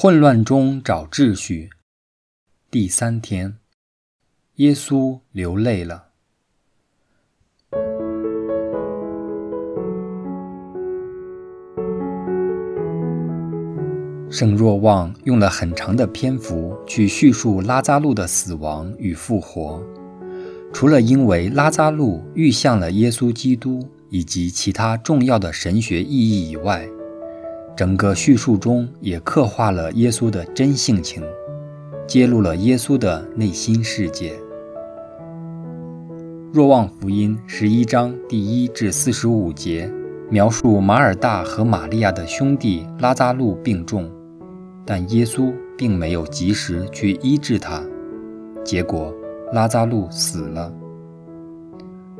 混乱中找秩序。第三天，耶稣流泪了。圣若望用了很长的篇幅去叙述拉扎路的死亡与复活，除了因为拉扎路预象了耶稣基督以及其他重要的神学意义以外，整个叙述中也刻画了耶稣的真性情，揭露了耶稣的内心世界。若望福音十一章第一至四十五节描述马尔大和玛利亚的兄弟拉扎路病重。但耶稣并没有及时去医治他，结果拉扎路死了。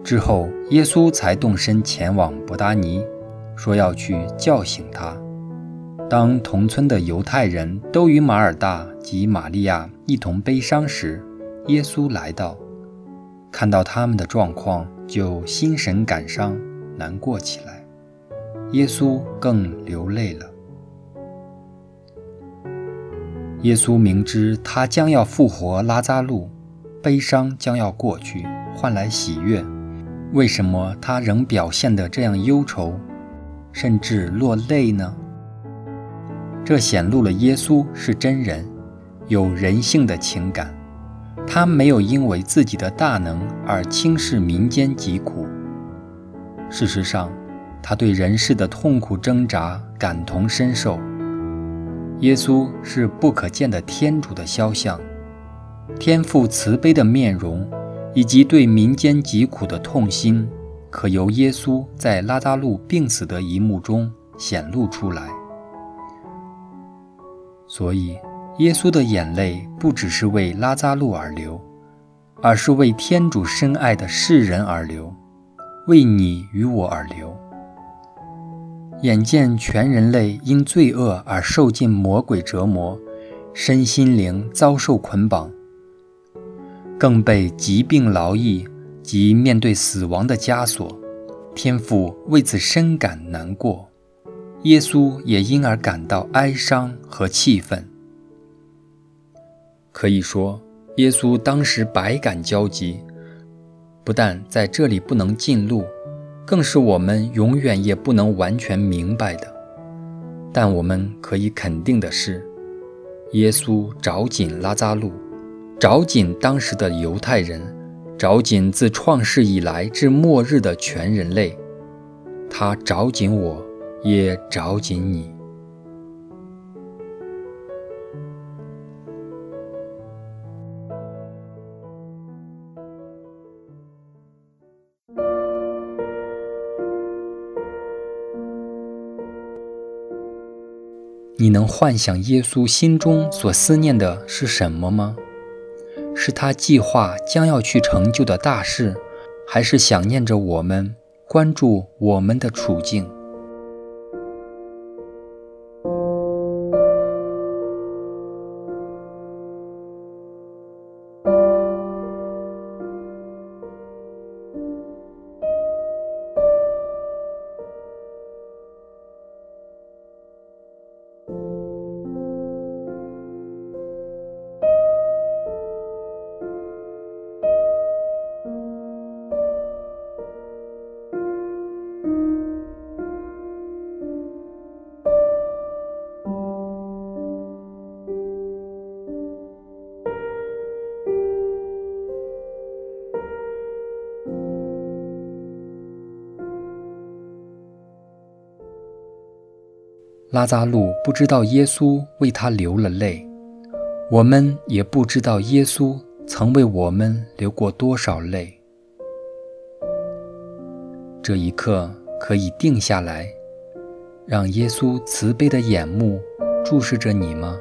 之后，耶稣才动身前往伯达尼，说要去叫醒他。当同村的犹太人都与马尔大及玛利亚一同悲伤时，耶稣来到，看到他们的状况，就心神感伤，难过起来。耶稣更流泪了。耶稣明知他将要复活拉扎路，悲伤将要过去，换来喜悦。为什么他仍表现得这样忧愁，甚至落泪呢？这显露了耶稣是真人，有人性的情感。他没有因为自己的大能而轻视民间疾苦。事实上，他对人世的痛苦挣扎感同身受。耶稣是不可见的天主的肖像，天父慈悲的面容，以及对民间疾苦的痛心，可由耶稣在拉扎路病死的一幕中显露出来。所以，耶稣的眼泪不只是为拉扎路而流，而是为天主深爱的世人而流，为你与我而流。眼见全人类因罪恶而受尽魔鬼折磨，身心灵遭受捆绑，更被疾病劳役及面对死亡的枷锁，天父为此深感难过，耶稣也因而感到哀伤和气愤。可以说，耶稣当时百感交集，不但在这里不能进入。更是我们永远也不能完全明白的。但我们可以肯定的是，耶稣找紧拉扎路，找紧当时的犹太人，找紧自创世以来至末日的全人类。他找紧我，也找紧你。你能幻想耶稣心中所思念的是什么吗？是他计划将要去成就的大事，还是想念着我们，关注我们的处境？拉扎路不知道耶稣为他流了泪，我们也不知道耶稣曾为我们流过多少泪。这一刻可以定下来，让耶稣慈悲的眼目注视着你吗？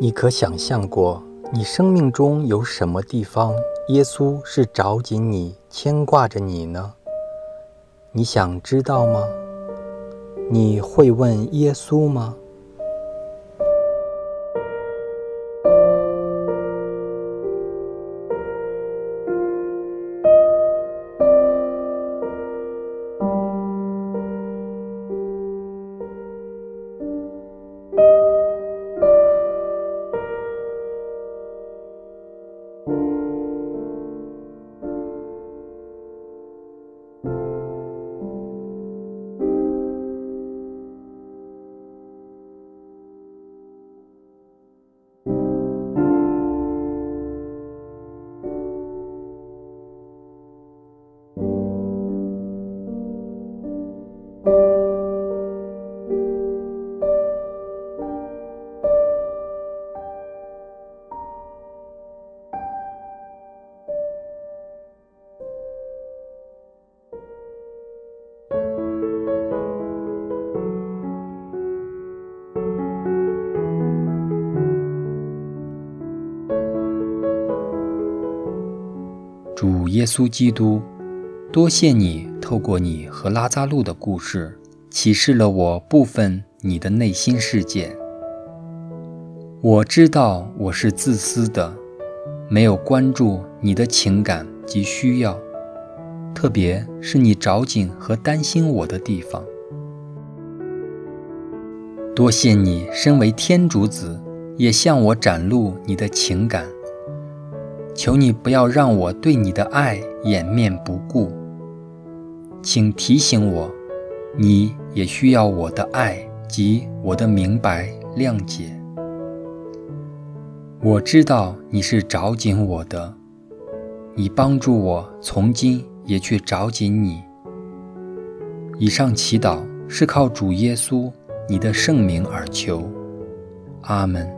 你可想象过，你生命中有什么地方，耶稣是着紧你、牵挂着你呢？你想知道吗？你会问耶稣吗？耶稣基督，多谢你透过你和拉扎路的故事，启示了我部分你的内心世界。我知道我是自私的，没有关注你的情感及需要，特别是你着紧和担心我的地方。多谢你身为天主子，也向我展露你的情感。求你不要让我对你的爱掩面不顾，请提醒我，你也需要我的爱及我的明白谅解。我知道你是找紧我的，你帮助我从今也去找紧你。以上祈祷是靠主耶稣你的圣名而求，阿门。